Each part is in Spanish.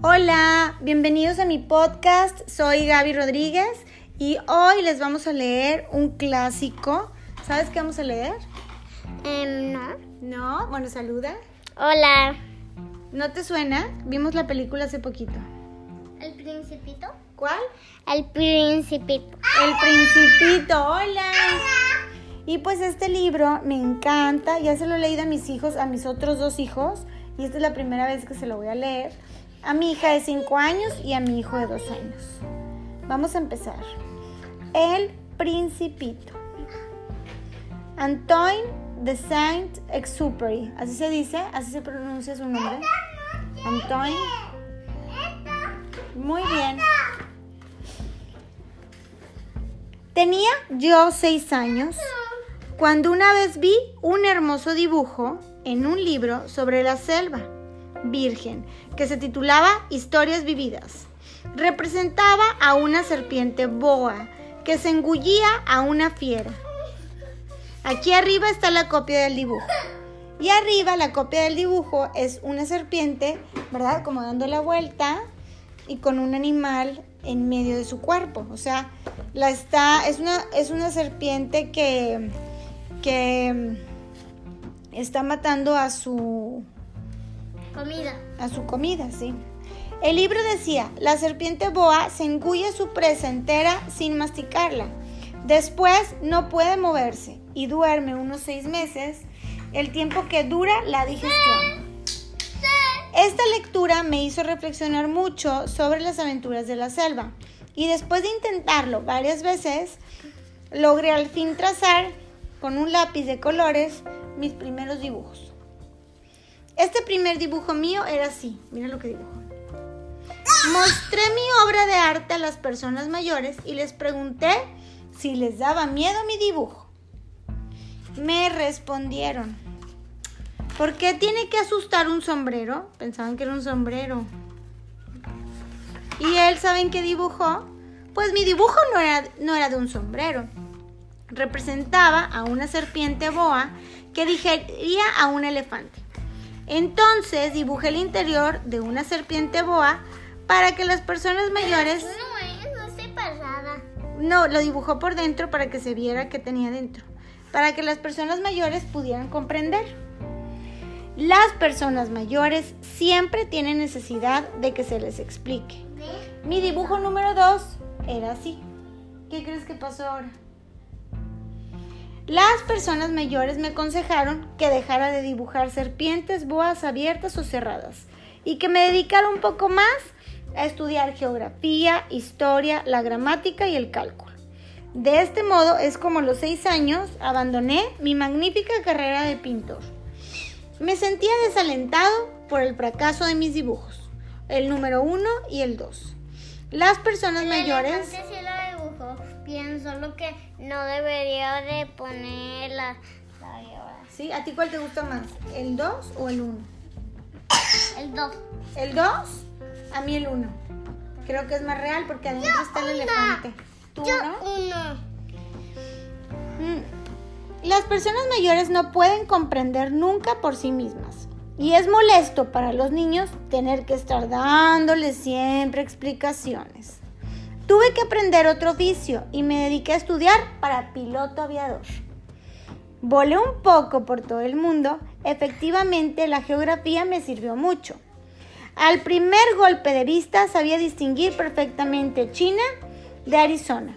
Hola, bienvenidos a mi podcast. Soy Gaby Rodríguez y hoy les vamos a leer un clásico. ¿Sabes qué vamos a leer? Em, no. No, bueno, saluda. Hola. ¿No te suena? Vimos la película hace poquito. ¿El principito? ¿Cuál? El principito. El Principito. Hola. Y pues este libro me encanta. Ya se lo he leído a mis hijos, a mis otros dos hijos. Y esta es la primera vez que se lo voy a leer. A mi hija de 5 años y a mi hijo de 2 años. Vamos a empezar. El Principito. Antoine de Saint-Exupéry. Así se dice, así se pronuncia su nombre. Antoine. Muy bien. Tenía yo 6 años cuando una vez vi un hermoso dibujo en un libro sobre la selva virgen que se titulaba Historias vividas. Representaba a una serpiente boa que se engullía a una fiera. Aquí arriba está la copia del dibujo. Y arriba la copia del dibujo es una serpiente, ¿verdad? Como dando la vuelta y con un animal en medio de su cuerpo. O sea, la está, es una, es una serpiente que, que está matando a su, Comida. a su comida, sí. El libro decía, la serpiente boa se engulle su presa entera sin masticarla. Después no puede moverse y duerme unos seis meses, el tiempo que dura la digestión. Esta lectura me hizo reflexionar mucho sobre las aventuras de la selva y después de intentarlo varias veces, logré al fin trazar con un lápiz de colores mis primeros dibujos. Este primer dibujo mío era así, mira lo que dibujó. Mostré mi obra de arte a las personas mayores y les pregunté si les daba miedo mi dibujo. Me respondieron, ¿por qué tiene que asustar un sombrero? Pensaban que era un sombrero. ¿Y él saben qué dibujó? Pues mi dibujo no era, no era de un sombrero. Representaba a una serpiente boa que digería a un elefante. Entonces dibujé el interior de una serpiente boa para que las personas mayores... No no estoy pasada. No, lo dibujó por dentro para que se viera qué tenía dentro. Para que las personas mayores pudieran comprender. Las personas mayores siempre tienen necesidad de que se les explique. Mi dibujo número 2 era así. ¿Qué crees que pasó ahora? Las personas mayores me aconsejaron que dejara de dibujar serpientes, boas abiertas o cerradas y que me dedicara un poco más a estudiar geografía, historia, la gramática y el cálculo. De este modo es como a los seis años abandoné mi magnífica carrera de pintor. Me sentía desalentado por el fracaso de mis dibujos, el número uno y el dos. Las personas mayores... sí lo que no debería de poner la, la viola. ¿Sí? ¿A ti cuál te gusta más? ¿El 2 o el 1? El 2. ¿El 2? A mí el 1. Creo que es más real porque adentro está el elefante. ¿Tú no? uno. Mm. Las personas mayores no pueden comprender nunca por sí mismas. Y es molesto para los niños tener que estar dándoles siempre explicaciones. Tuve que aprender otro oficio y me dediqué a estudiar para piloto aviador. Volé un poco por todo el mundo. Efectivamente, la geografía me sirvió mucho. Al primer golpe de vista sabía distinguir perfectamente China de Arizona.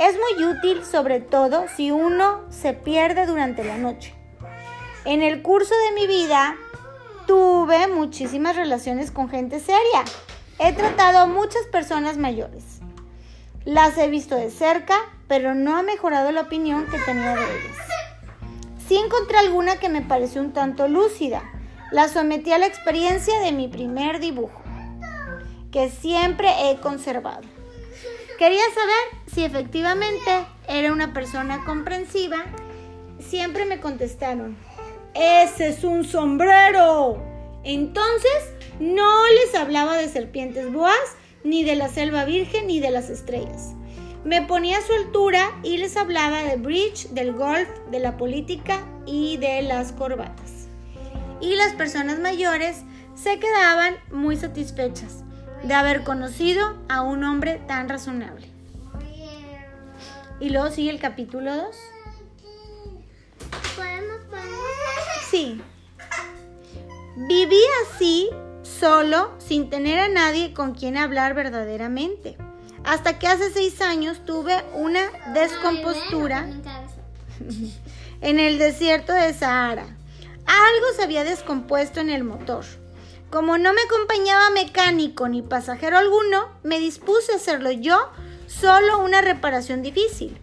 Es muy útil, sobre todo si uno se pierde durante la noche. En el curso de mi vida tuve muchísimas relaciones con gente seria. He tratado a muchas personas mayores. Las he visto de cerca, pero no ha mejorado la opinión que tenía de ellas. Sí encontré alguna que me pareció un tanto lúcida. La sometí a la experiencia de mi primer dibujo, que siempre he conservado. Quería saber si efectivamente era una persona comprensiva. Siempre me contestaron, ese es un sombrero. Entonces no les hablaba de serpientes boas, ni de la selva virgen, ni de las estrellas. Me ponía a su altura y les hablaba de bridge, del golf, de la política y de las corbatas. Y las personas mayores se quedaban muy satisfechas de haber conocido a un hombre tan razonable. Y luego sigue el capítulo 2. ¿Podemos poner? Sí. Viví así, solo, sin tener a nadie con quien hablar verdaderamente. Hasta que hace seis años tuve una descompostura en el desierto de Sahara. Algo se había descompuesto en el motor. Como no me acompañaba mecánico ni pasajero alguno, me dispuse a hacerlo yo, solo una reparación difícil.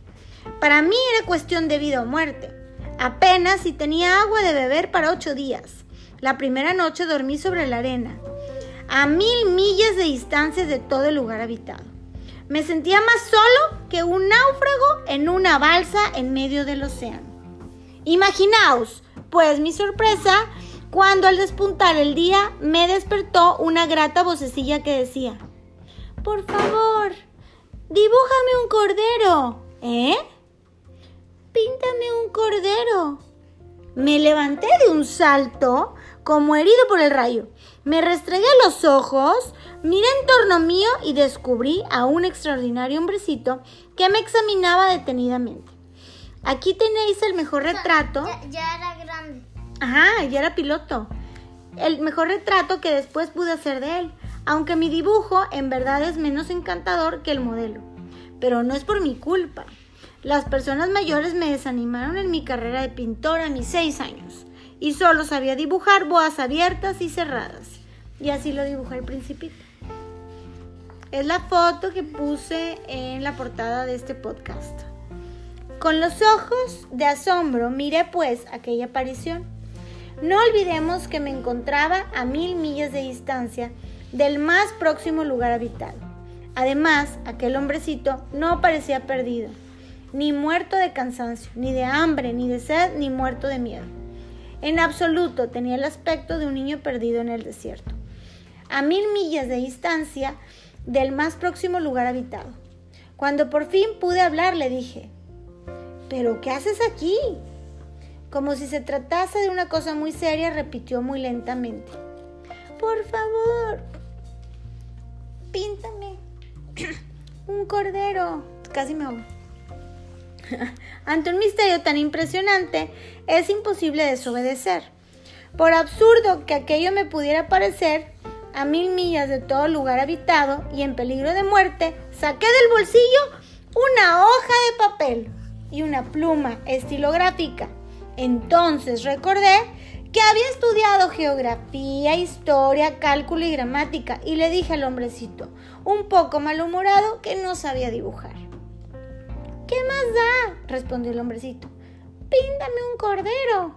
Para mí era cuestión de vida o muerte. Apenas si tenía agua de beber para ocho días. La primera noche dormí sobre la arena, a mil millas de distancia de todo el lugar habitado. Me sentía más solo que un náufrago en una balsa en medio del océano. Imaginaos, pues mi sorpresa, cuando al despuntar el día me despertó una grata vocecilla que decía, por favor, dibújame un cordero. ¿Eh? Píntame un cordero. Me levanté de un salto como herido por el rayo. Me restregué los ojos, miré en torno mío y descubrí a un extraordinario hombrecito que me examinaba detenidamente. Aquí tenéis el mejor retrato. Ya, ya era grande. Ajá, ya era piloto. El mejor retrato que después pude hacer de él, aunque mi dibujo en verdad es menos encantador que el modelo. Pero no es por mi culpa. Las personas mayores me desanimaron en mi carrera de pintor a mis seis años y solo sabía dibujar boas abiertas y cerradas. Y así lo dibujé el principito. Es la foto que puse en la portada de este podcast. Con los ojos de asombro miré pues aquella aparición. No olvidemos que me encontraba a mil millas de distancia del más próximo lugar habitado. Además, aquel hombrecito no parecía perdido, ni muerto de cansancio, ni de hambre, ni de sed, ni muerto de miedo. En absoluto tenía el aspecto de un niño perdido en el desierto, a mil millas de distancia del más próximo lugar habitado. Cuando por fin pude hablar, le dije, ¿pero qué haces aquí? Como si se tratase de una cosa muy seria, repitió muy lentamente. Por favor, píntame un cordero. Casi me ahogo. Ante un misterio tan impresionante, es imposible desobedecer. Por absurdo que aquello me pudiera parecer, a mil millas de todo lugar habitado y en peligro de muerte, saqué del bolsillo una hoja de papel y una pluma estilográfica. Entonces recordé que había estudiado geografía, historia, cálculo y gramática y le dije al hombrecito, un poco malhumorado, que no sabía dibujar. ¿Qué más da? respondió el hombrecito. Píntame un cordero.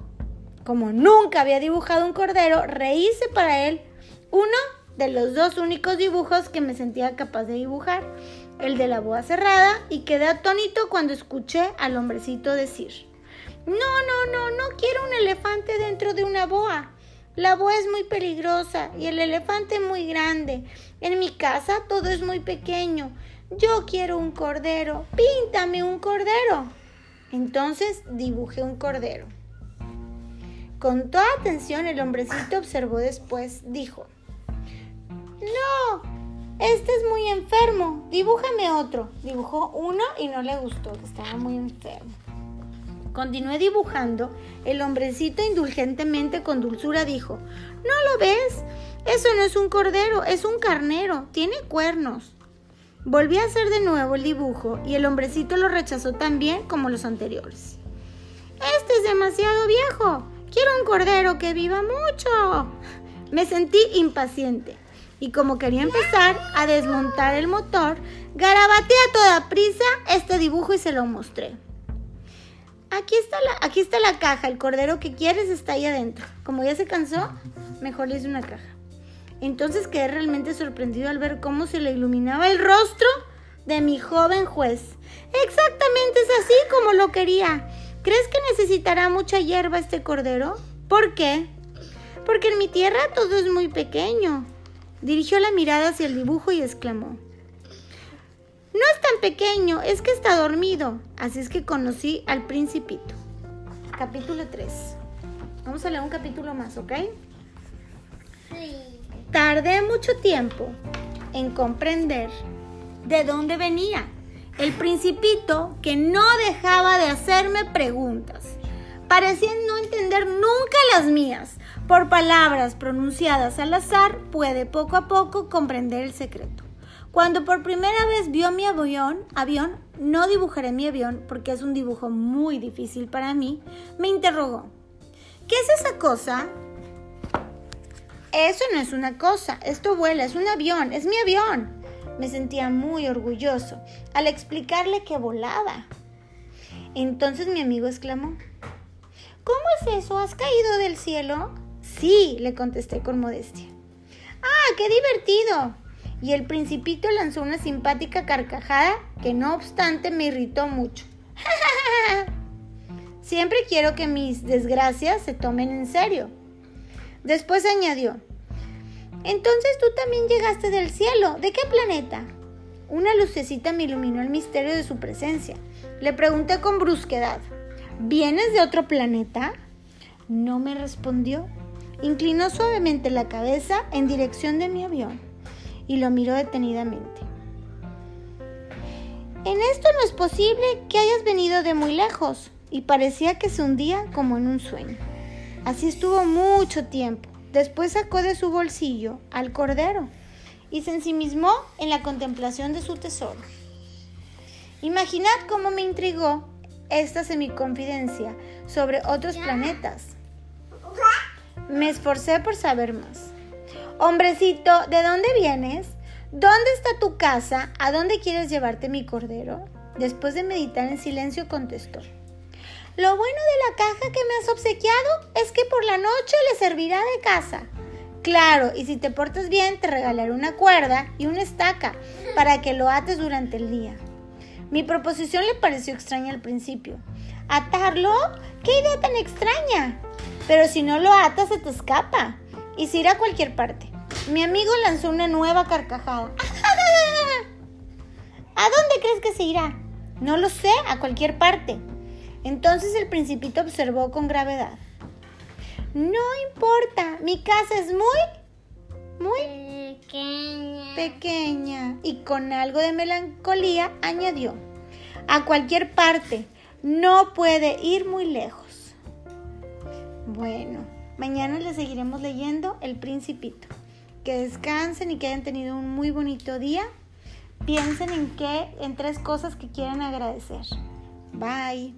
Como nunca había dibujado un cordero, reíse para él uno de los dos únicos dibujos que me sentía capaz de dibujar el de la boa cerrada, y quedé atónito cuando escuché al hombrecito decir, no, no, no, no quiero un elefante dentro de una boa. La boa es muy peligrosa y el elefante muy grande. En mi casa todo es muy pequeño. Yo quiero un cordero. Píntame un cordero. Entonces dibujé un cordero. Con toda atención el hombrecito observó después. Dijo, no, este es muy enfermo, dibújame otro. Dibujó uno y no le gustó, estaba muy enfermo. Continué dibujando. El hombrecito indulgentemente con dulzura dijo, ¿no lo ves? Eso no es un cordero, es un carnero, tiene cuernos. Volví a hacer de nuevo el dibujo y el hombrecito lo rechazó tan bien como los anteriores. Este es demasiado viejo. Quiero un cordero que viva mucho. Me sentí impaciente y como quería empezar a desmontar el motor, garabateé a toda prisa este dibujo y se lo mostré. Aquí está, la, aquí está la caja, el cordero que quieres está ahí adentro. Como ya se cansó, mejor le hice una caja. Entonces quedé realmente sorprendido al ver cómo se le iluminaba el rostro de mi joven juez. Exactamente es así como lo quería. ¿Crees que necesitará mucha hierba este cordero? ¿Por qué? Porque en mi tierra todo es muy pequeño. Dirigió la mirada hacia el dibujo y exclamó. No es tan pequeño, es que está dormido. Así es que conocí al principito. Capítulo 3. Vamos a leer un capítulo más, ¿ok? Sí. Tardé mucho tiempo. en comprender de dónde venía. El principito que no dejaba de hacerme preguntas. Parecía no entender nunca las mías. Por palabras pronunciadas al azar puede poco a poco comprender el secreto. Cuando por primera vez vio mi avión, avión, no dibujaré mi avión porque es un dibujo muy difícil para mí, me interrogó. ¿Qué es esa cosa? Eso no es una cosa, esto vuela, es un avión, es mi avión. Me sentía muy orgulloso al explicarle que volaba. Entonces mi amigo exclamó, ¿Cómo es eso? ¿Has caído del cielo? Sí, le contesté con modestia. ¡Ah, qué divertido! y el principito lanzó una simpática carcajada que no obstante me irritó mucho. Siempre quiero que mis desgracias se tomen en serio. Después añadió, entonces tú también llegaste del cielo. ¿De qué planeta? Una lucecita me iluminó el misterio de su presencia. Le pregunté con brusquedad, ¿vienes de otro planeta? No me respondió. Inclinó suavemente la cabeza en dirección de mi avión y lo miró detenidamente. En esto no es posible que hayas venido de muy lejos y parecía que se hundía como en un sueño. Así estuvo mucho tiempo. Después sacó de su bolsillo al cordero y se ensimismó en la contemplación de su tesoro. Imaginad cómo me intrigó esta semiconfidencia sobre otros planetas. Me esforcé por saber más. Hombrecito, ¿de dónde vienes? ¿Dónde está tu casa? ¿A dónde quieres llevarte mi cordero? Después de meditar en silencio contestó. Lo bueno de la caja que me has obsequiado es que por la noche le servirá de casa. Claro, y si te portas bien te regalaré una cuerda y una estaca para que lo ates durante el día. Mi proposición le pareció extraña al principio. ¿Atarlo? ¡Qué idea tan extraña! Pero si no lo atas se te escapa y se irá a cualquier parte. Mi amigo lanzó una nueva carcajada. ¿A dónde crees que se irá? No lo sé, a cualquier parte. Entonces el principito observó con gravedad. No importa, mi casa es muy, muy pequeña. pequeña. Y con algo de melancolía añadió, a cualquier parte, no puede ir muy lejos. Bueno, Mañana les seguiremos leyendo El Principito. Que descansen y que hayan tenido un muy bonito día. Piensen en qué, en tres cosas que quieran agradecer. Bye.